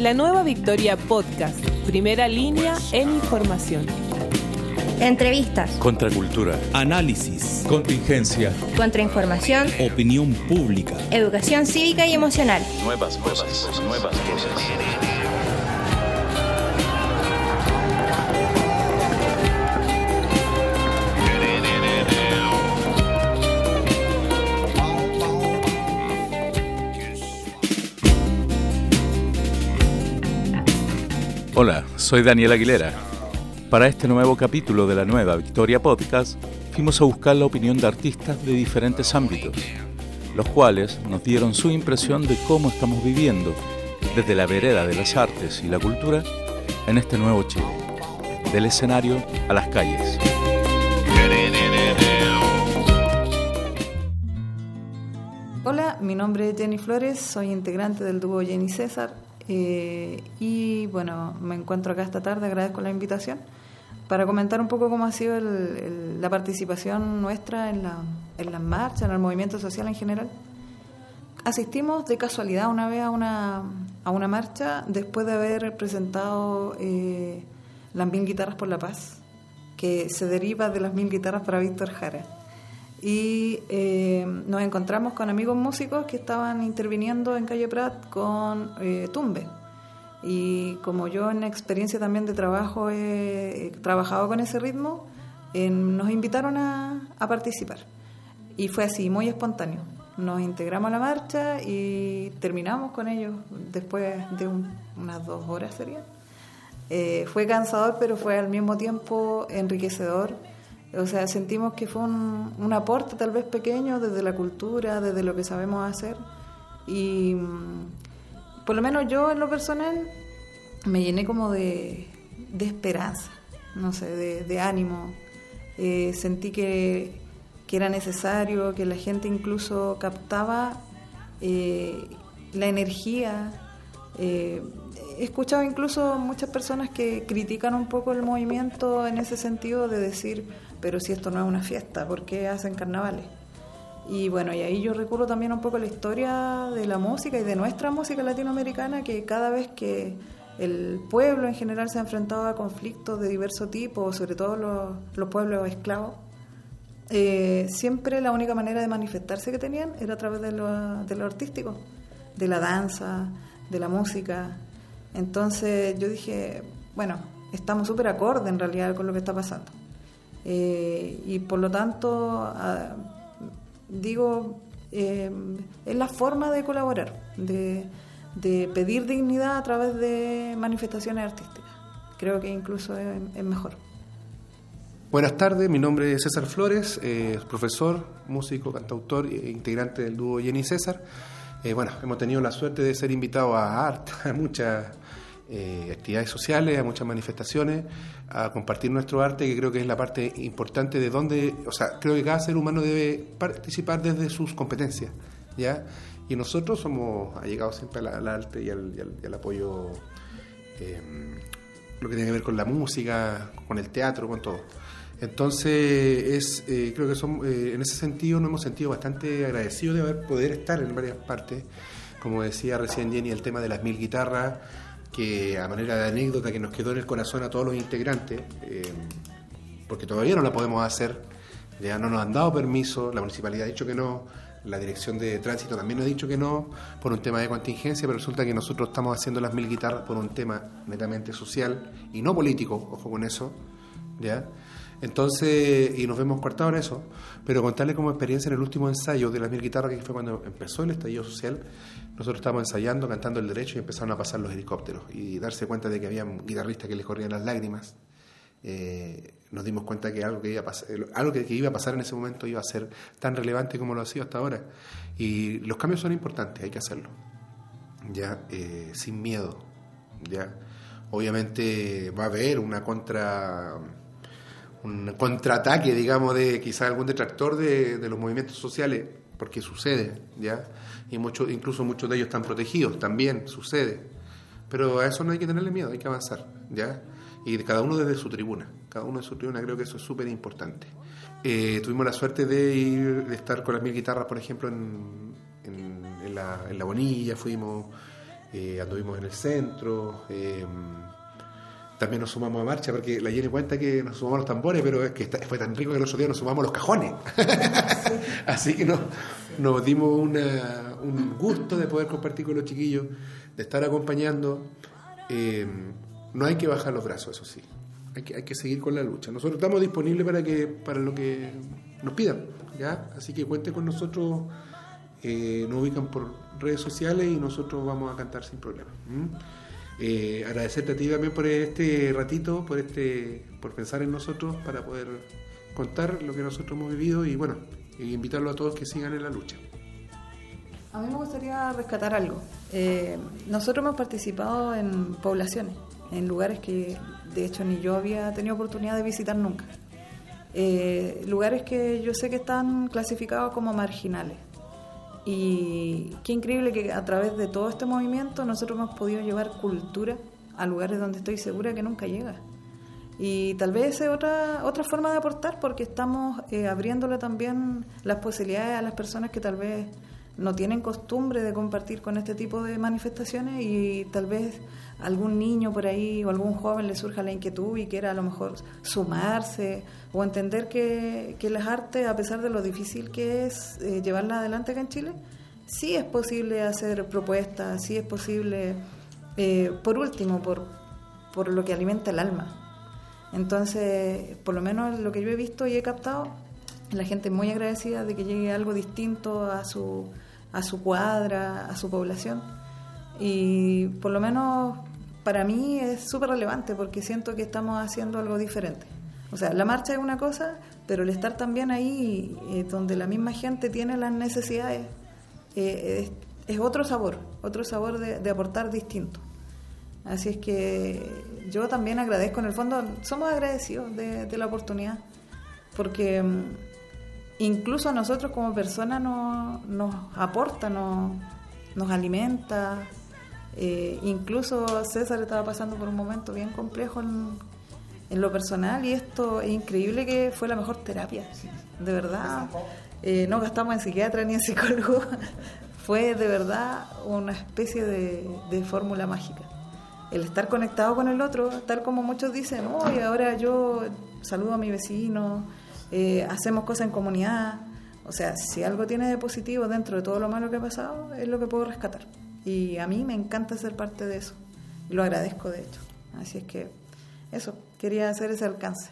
La nueva Victoria Podcast, primera línea en información. Entrevistas. Contracultura. Análisis. Contingencia. Contrainformación. Opinión pública. Educación cívica y emocional. Nuevas voces. Nuevas voces. Hola, soy Daniel Aguilera. Para este nuevo capítulo de la nueva Victoria Podcast, fuimos a buscar la opinión de artistas de diferentes ámbitos, los cuales nos dieron su impresión de cómo estamos viviendo, desde la vereda de las artes y la cultura, en este nuevo Chile, del escenario a las calles. Hola, mi nombre es Jenny Flores, soy integrante del dúo Jenny César eh, y bueno, me encuentro acá esta tarde, agradezco la invitación, para comentar un poco cómo ha sido la participación nuestra en la, en las marchas, en el movimiento social en general. Asistimos de casualidad una vez a una, a una marcha después de haber presentado eh, las mil guitarras por la paz, que se deriva de las mil guitarras para Víctor Jara y eh, nos encontramos con amigos músicos que estaban interviniendo en Calle Prat con eh, Tumbe. Y como yo en experiencia también de trabajo he, trabajado con ese ritmo, nos invitaron a, participar. Y fue así, muy espontáneo. Nos integramos a la marcha y terminamos con ellos después de unas dos horas sería. Eh, fue cansador, pero fue al mismo tiempo enriquecedor o sea, sentimos que fue un, aporte tal vez pequeño desde la cultura, desde lo que sabemos hacer. Y mm, por lo menos yo en lo personal me llené como de, esperanza, no sé, de, ánimo. Eh, sentí que, era necesario, que la gente incluso captaba eh, la energía. Eh, he escuchado incluso muchas personas que critican un poco el movimiento en ese sentido de decir, pero si esto no es una fiesta, ¿por qué hacen carnavales? Y bueno, y ahí yo recurro también un poco la historia de la música y de nuestra música latinoamericana, que cada vez que el pueblo en general se ha enfrentado a conflictos de diverso tipo, sobre todo los, pueblos esclavos, eh, siempre la única manera de manifestarse que tenían era a través de lo, de lo artístico, de la danza, de la música. Entonces yo dije, bueno, estamos súper acorde en realidad con lo que está pasando. Eh, y por lo tanto, ah, digo, eh, es la forma de colaborar, de, pedir dignidad a través de manifestaciones artísticas. Creo que incluso es, mejor. Buenas tardes, mi nombre es César Flores, eh, profesor, músico, cantautor e integrante del dúo Jenny César. bueno, hemos tenido la suerte de ser invitados a a muchas eh, actividades sociales, a muchas manifestaciones, a compartir nuestro arte, que creo que es la parte importante de donde, o sea, creo que cada ser humano debe participar desde sus competencias, ¿ya? Y nosotros somos allegados siempre al, arte y al, apoyo, eh, lo que tiene que ver con la música, con el teatro, con todo. Entonces, es, eh, creo que son, en ese sentido nos hemos sentido bastante agradecidos de haber poder estar en varias partes. Como decía recién Jenny, el tema de las mil guitarras, que a manera de anécdota que nos quedó en el corazón a todos los integrantes, eh, porque todavía no la podemos hacer, ya no nos han dado permiso, la municipalidad ha dicho que no, la dirección de tránsito también nos ha dicho que no, por un tema de contingencia, pero resulta que nosotros estamos haciendo las mil guitarras por un tema netamente social y no político, ojo con eso, ¿ya? Entonces, y nos vemos cortados en eso, pero contarle como experiencia en el último ensayo de las mil guitarras, que fue cuando empezó el estallido social, nosotros estábamos ensayando, cantando el derecho y empezaron a pasar los helicópteros y darse cuenta de que había guitarristas que les corrían las lágrimas. Eh, nos dimos cuenta que algo que iba a pasar, algo que, iba a pasar en ese momento iba a ser tan relevante como lo ha sido hasta ahora. Y los cambios son importantes, hay que hacerlo. Ya, eh, sin miedo. Ya, obviamente va a haber una contra un contraataque, digamos, de quizás algún detractor de, los movimientos sociales, porque sucede, ¿ya? y muchos, incluso muchos de ellos están protegidos, también sucede. Pero a eso no hay que tenerle miedo, hay que avanzar, ¿ya? Y cada uno desde su tribuna, cada uno de su tribuna, creo que eso es súper importante. Eh, tuvimos la suerte de ir, de estar con las mil guitarras, por ejemplo, en, en, la, en la Bonilla, fuimos, eh, anduvimos en el centro, eh, también nos sumamos a marcha, porque la Jenny cuenta que nos sumamos los tambores, pero es que fue tan rico que el otro día nos sumamos los cajones. Así que nos, dimos una- un gusto de poder compartir con los chiquillos, de estar acompañando. Eh, no hay que bajar los brazos, eso sí. Hay que, hay que seguir con la lucha. Nosotros estamos disponibles para que para lo que nos pidan, ¿ya? Así que cuenten con nosotros. eh, nos ubican por redes sociales y nosotros vamos a cantar sin problema. Eh, agradecerte a ti también por este ratito, por este, por pensar en nosotros para poder contar lo que nosotros hemos vivido y bueno, y invitarlo a todos que sigan en la lucha. A mí me gustaría rescatar algo. Eh, nosotros hemos participado en poblaciones, en lugares que de hecho ni yo había tenido oportunidad de visitar nunca. Eh, lugares que yo sé que están clasificados como marginales. Y qué increíble que a través de todo este movimiento nosotros hemos podido llevar cultura a lugares donde estoy segura que nunca llega. Y tal vez es otra, otra forma de aportar porque estamos eh, abriéndole también las posibilidades a las personas que tal vez no tienen costumbre de compartir con este tipo de manifestaciones y tal vez algún niño por ahí o algún joven le surja la inquietud y quiera a lo mejor sumarse o entender que, que las artes, a pesar de lo difícil que es eh, llevarlas adelante acá en Chile, sí es posible hacer propuestas, sí es posible, eh, por último, por, por lo que alimenta el alma. Entonces, por lo menos lo que yo he visto y he captado, la gente es muy agradecida de que llegue algo distinto a su, a su cuadra, a su población. Y por lo menos para mí es súper relevante porque siento que estamos haciendo algo diferente. O sea, la marcha es una cosa, pero el estar también ahí, eh, donde la misma gente tiene las necesidades, eh, es, otro sabor, otro sabor de, de aportar distinto. Así es que yo también agradezco, en el fondo somos agradecidos de, de la oportunidad, porque mm, incluso a nosotros como personas nos, nos aporta, nos, nos alimenta. Eh, incluso César estaba pasando por un momento bien complejo en, en lo personal y esto es increíble que fue la mejor terapia, de verdad. Eh, no gastamos en psiquiatra ni en psicólogo, fue de verdad una especie de, de fórmula mágica el estar conectado con el otro, tal como muchos dicen, hoy ahora yo saludo a mi vecino, eh, hacemos cosas en comunidad. O sea, si algo tiene de positivo dentro de todo lo malo que ha pasado, es lo que puedo rescatar. Y a mí me encanta ser parte de eso. Y lo agradezco, de hecho. Así es que eso, quería hacer ese alcance.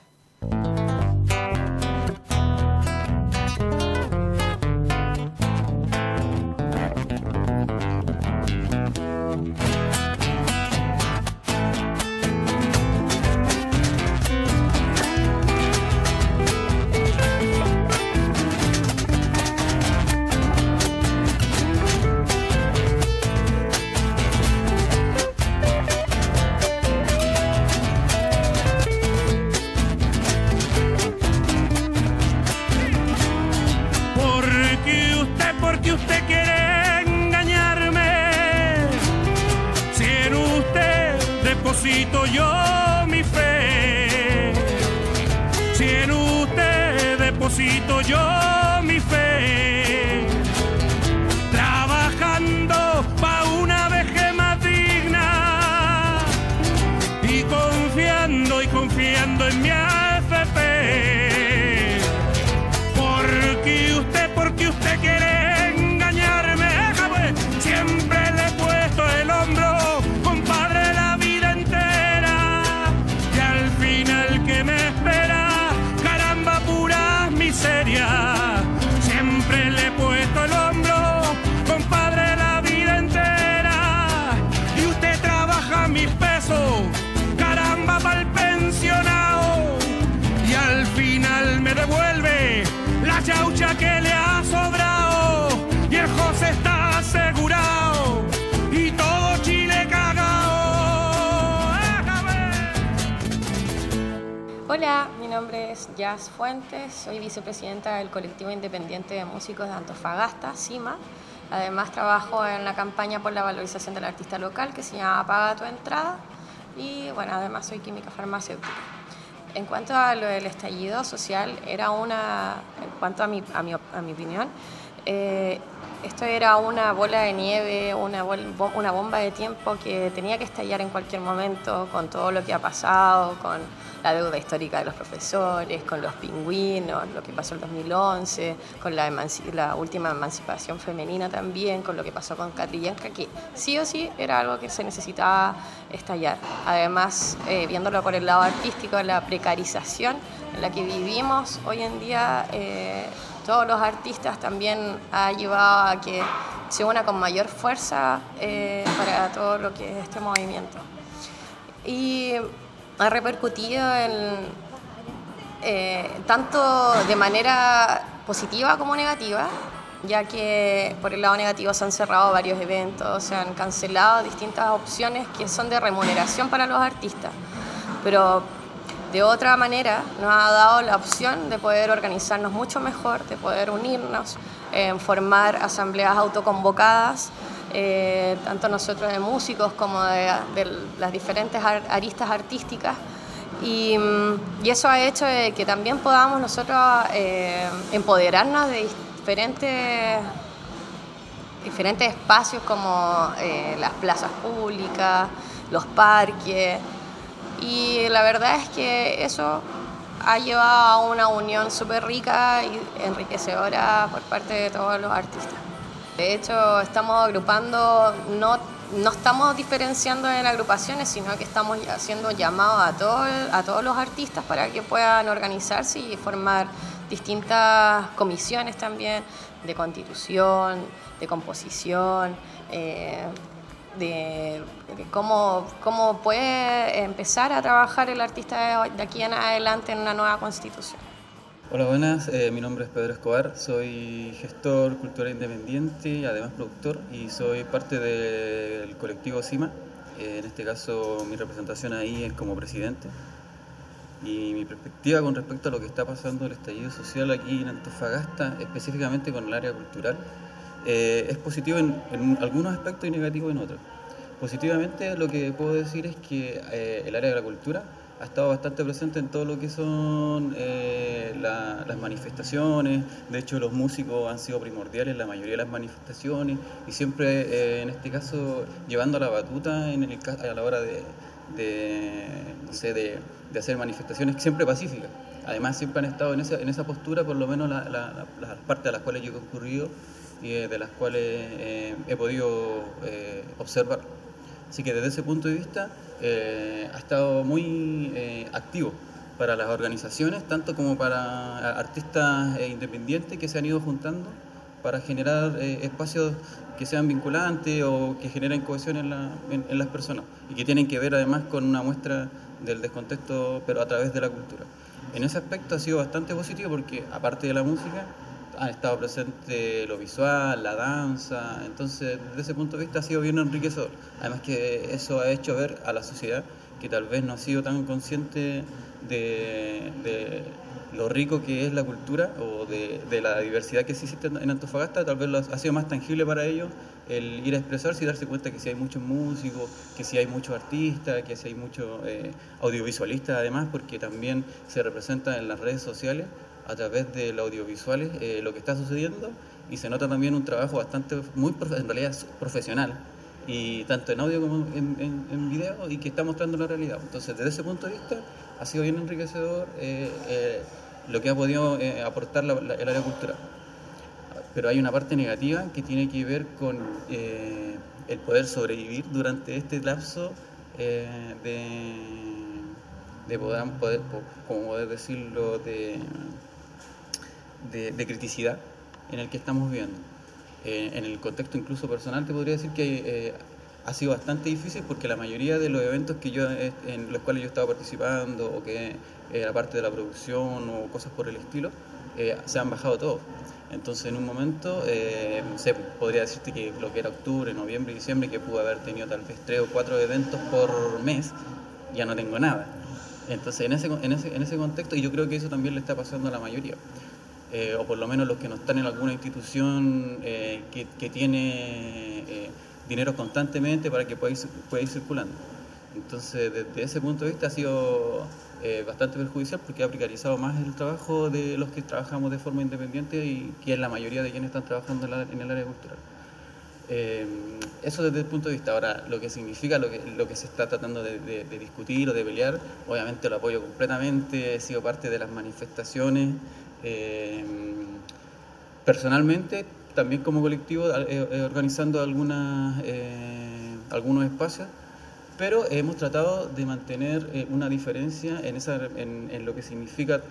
Deposito yo mi fe. Si en usted deposito yo la chaucha que le ha sobrado y el José está asegurado y todo Chile cagao. Hola, mi nombre es Jazz Fuentes, soy vicepresidenta del colectivo independiente de músicos de Antofagasta, CIMA. Además trabajo en la campaña por la valorización del artista local que se llama Paga tu entrada y bueno, además soy química farmacéutica. En cuanto a lo del estallido social, era una, en cuanto a mi, a mi, a mi opinión, eh, esto era una bola de nieve, una, bol- una bomba de tiempo que tenía que estallar en cualquier momento con todo lo que ha pasado, con la deuda histórica de los profesores, con los pingüinos, lo que pasó en 2011, con la, la última emancipación femenina también, con lo que pasó con Catrillanca, que sí o sí era algo que se necesitaba estallar. Además, eh, viéndolo por el lado artístico, la precarización en la que vivimos hoy en día, eh, todos los artistas también ha llevado a que se una con mayor fuerza eh, para todo lo que es este movimiento. Y ha repercutido en, eh, tanto de manera positiva como negativa, ya que por el lado negativo se han cerrado varios eventos, se han cancelado distintas opciones que son de remuneración para los artistas. Pero de otra manera nos ha dado la opción de poder organizarnos mucho mejor, de poder unirnos, eh, formar asambleas autoconvocadas, eh, tanto nosotros de músicos como de, las diferentes ar- aristas artísticas. Y, mm, y eso ha hecho que también podamos nosotros eh, empoderarnos de diferentes diferentes espacios como eh, las plazas públicas, los parques. Y la verdad es que eso ha llevado a una unión súper rica y enriquecedora por parte de todos los artistas. De hecho, estamos agrupando, no, no estamos diferenciando en agrupaciones, sino que estamos haciendo llamados a, todo, a todos los artistas para que puedan organizarse y formar distintas comisiones también de constitución, de composición, eh, de, cómo, cómo puede empezar a trabajar el artista de aquí en adelante en una nueva constitución. Hola, buenas. Eh, mi nombre es Pedro Escobar. Soy gestor cultural independiente además productor y soy parte del colectivo CIMA. Eh, en este caso, mi representación ahí es como presidente. Y mi perspectiva con respecto a lo que está pasando el estallido social aquí en Antofagasta, específicamente con el área cultural, eh, es positivo en, en algunos aspectos y negativo en otros. Positivamente lo que puedo decir es que eh, el área de la cultura ha estado bastante presente en todo lo que son eh, la- las manifestaciones. De hecho, los músicos han sido primordiales en la mayoría de las manifestaciones y siempre, eh, en este caso, llevando la batuta en el, a la hora de, no sé, de, hacer manifestaciones siempre pacíficas. Además, siempre han estado en esa, en esa postura, por lo menos la- la- la- las partes a las cuales yo he concurrido y eh, de las cuales eh, he podido observar. Así que desde ese punto de vista eh, ha estado muy eh, activo para las organizaciones, tanto como para artistas eh, independientes que se han ido juntando para generar espacios que sean vinculantes o que generen cohesión en- en las personas y que tienen que ver además con una muestra del descontexto, pero a través de la cultura. En ese aspecto ha sido bastante positivo porque aparte de la música, ha estado presente lo visual, la danza, entonces desde ese punto de vista ha sido bien enriquecedor. Además que eso ha hecho ver a la sociedad que tal vez no ha sido tan consciente de, lo rico que es la cultura o de, la diversidad que existe en Antofagasta, tal vez lo ha ha sido más tangible para ellos el ir a expresarse y darse cuenta que si hay muchos músicos, que si hay muchos artistas, que si hay muchos eh, audiovisualistas además, porque también se representa en las redes sociales a través de los audiovisuales eh, lo que está sucediendo y se nota también un trabajo bastante, muy en realidad es profesional, y tanto en audio como en, en- video y que está mostrando la realidad. Entonces, desde ese punto de vista, ha sido bien enriquecedor eh, eh, lo que ha podido aportar el área cultural. Pero hay una parte negativa que tiene que ver con el poder sobrevivir durante este lapso de, de poder, poder, po- como poder decirlo, de, de, de criticidad en el que estamos viviendo. Eh, en el contexto incluso personal te podría decir que eh, ha sido bastante difícil porque la mayoría de los eventos que yo eh, en los cuales yo estaba participando o que era parte de la producción o cosas por el estilo eh, se han bajado todos. Entonces en un momento, eh, no sé, podría decirte que lo que era octubre, noviembre diciembre, que pude haber tenido tal vez tres o cuatro eventos por mes, ya no tengo nada. Entonces en ese, en ese, en ese contexto, y yo creo que eso también le está pasando a la mayoría eh, o por lo menos los que no están en alguna institución eh, que, que tiene eh, dinero constantemente para que pueda ir, pueda ir circulando. Entonces, desde ese punto de vista ha sido eh, bastante perjudicial porque ha precarizado más el trabajo de los que trabajamos de forma independiente y que es la mayoría de quienes están trabajando en, la- en el área cultural. Eh, eso desde el punto de vista. Ahora, lo que significa, lo que, lo que se está tratando de, de- de discutir o de pelear, obviamente lo apoyo completamente, he sido parte de las manifestaciones. Eh, personalmente, también como colectivo, eh, eh, organizando algunas, eh, algunos espacios, pero hemos tratado de mantener una diferencia en, esa, en, lo que significa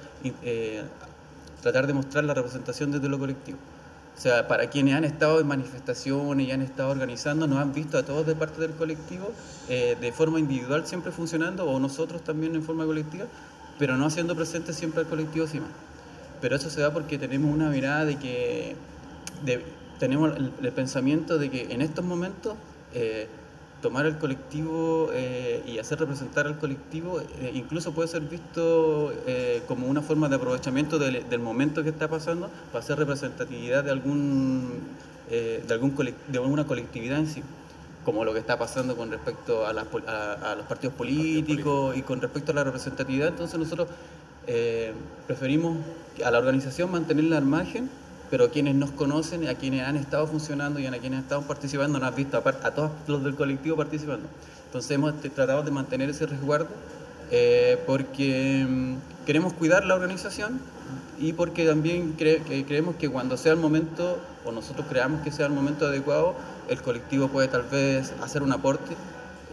tratar de mostrar la representación desde lo colectivo. O sea, para quienes han estado en manifestaciones y han estado organizando, nos han visto a todos de parte del colectivo de forma individual siempre funcionando, o nosotros también en forma colectiva, pero no haciendo presente siempre al colectivo CIMA. Pero eso se da porque tenemos una mirada de que de- tenemos el, el pensamiento de que en estos momentos eh, tomar el colectivo eh, y hacer representar al colectivo eh, incluso puede ser visto eh, como una forma de aprovechamiento del, del momento que está pasando para hacer representatividad de algún eh, de algún de alguna colectividad en sí como lo que está pasando con respecto a, las a- a los partidos políticos y con respecto a la representatividad. Entonces nosotros eh, preferimos a la organización mantenerla al margen pero quienes nos conocen, a quienes han estado funcionando y a quienes han estado participando, nos han visto a, todos los del colectivo participando. Entonces hemos tratado de mantener ese resguardo eh, porque mm, queremos cuidar la organización y porque también creemos que cuando sea el momento, o nosotros creamos que sea el momento adecuado, el colectivo puede tal vez hacer un aporte,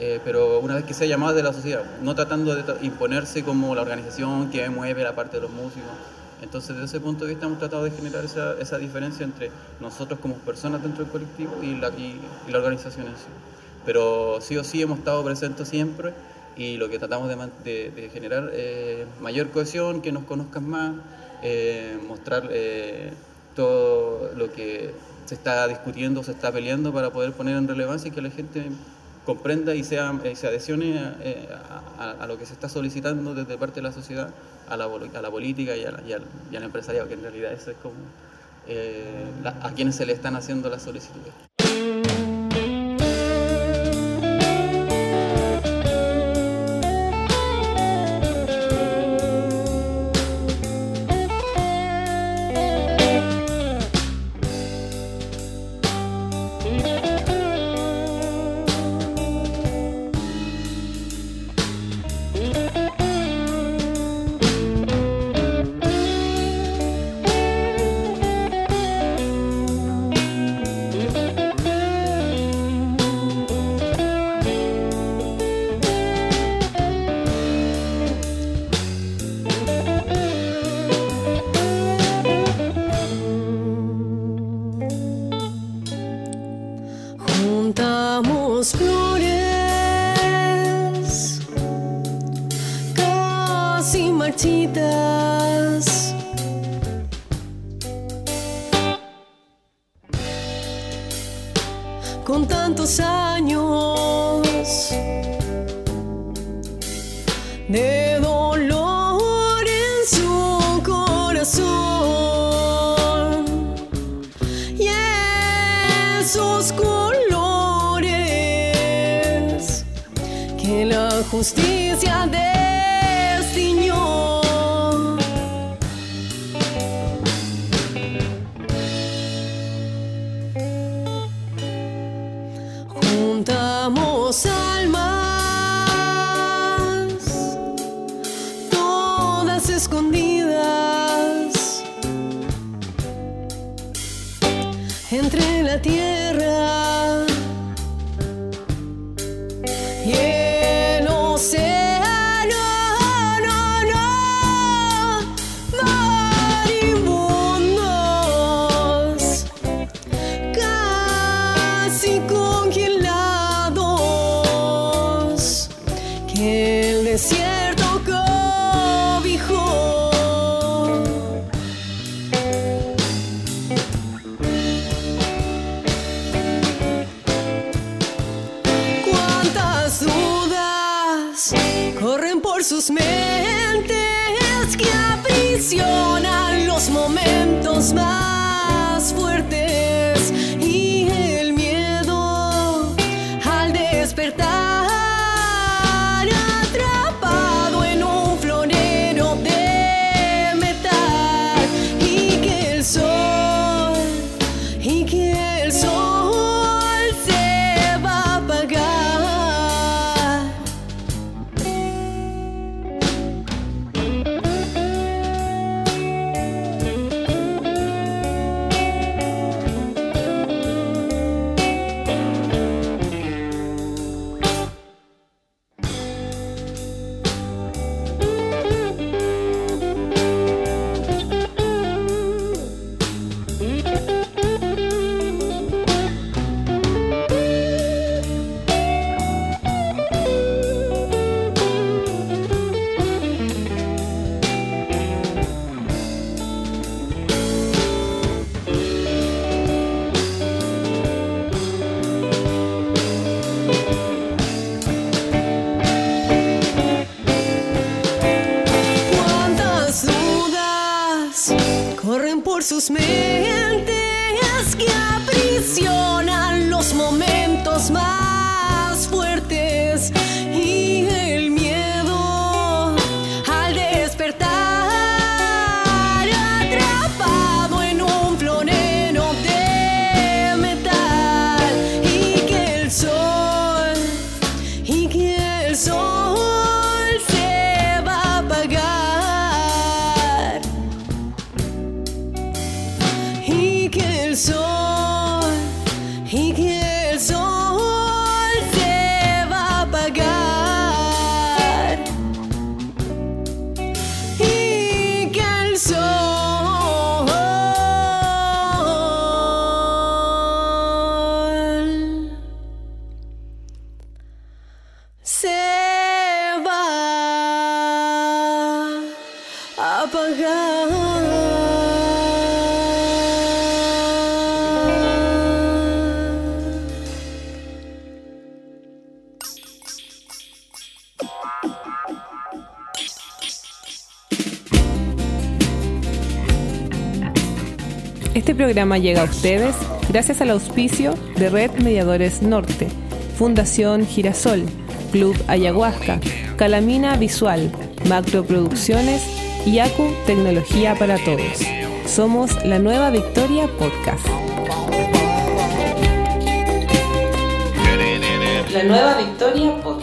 eh, pero una vez que sea llamado de la sociedad, no tratando de imponerse como la organización que mueve la parte de los músicos. Entonces, desde ese punto de vista hemos tratado de generar esa, esa diferencia entre nosotros como personas dentro del colectivo y la, y, y la organización en sí. Pero sí o sí hemos estado presentes siempre y lo que tratamos de generar eh, mayor cohesión, que nos conozcan más, eh, mostrar eh, todo lo que se está discutiendo, se está peleando para poder poner en relevancia y que la gente comprenda y sea, eh, se adhesione a, eh, a- a lo que se está solicitando desde parte de la sociedad a la, a la política y, a la- y al, empresariado, que en realidad eso es como eh, a quienes se le están haciendo las solicitudes. Esos colores que la justicia destiñó. Este programa llega a ustedes gracias al auspicio de Red Mediadores Norte, Fundación Girasol, Club Ayahuasca, Calamina Visual, Macro Producciones y Acu Tecnología para Todos. Somos la nueva Victoria Podcast. La nueva Victoria Podcast.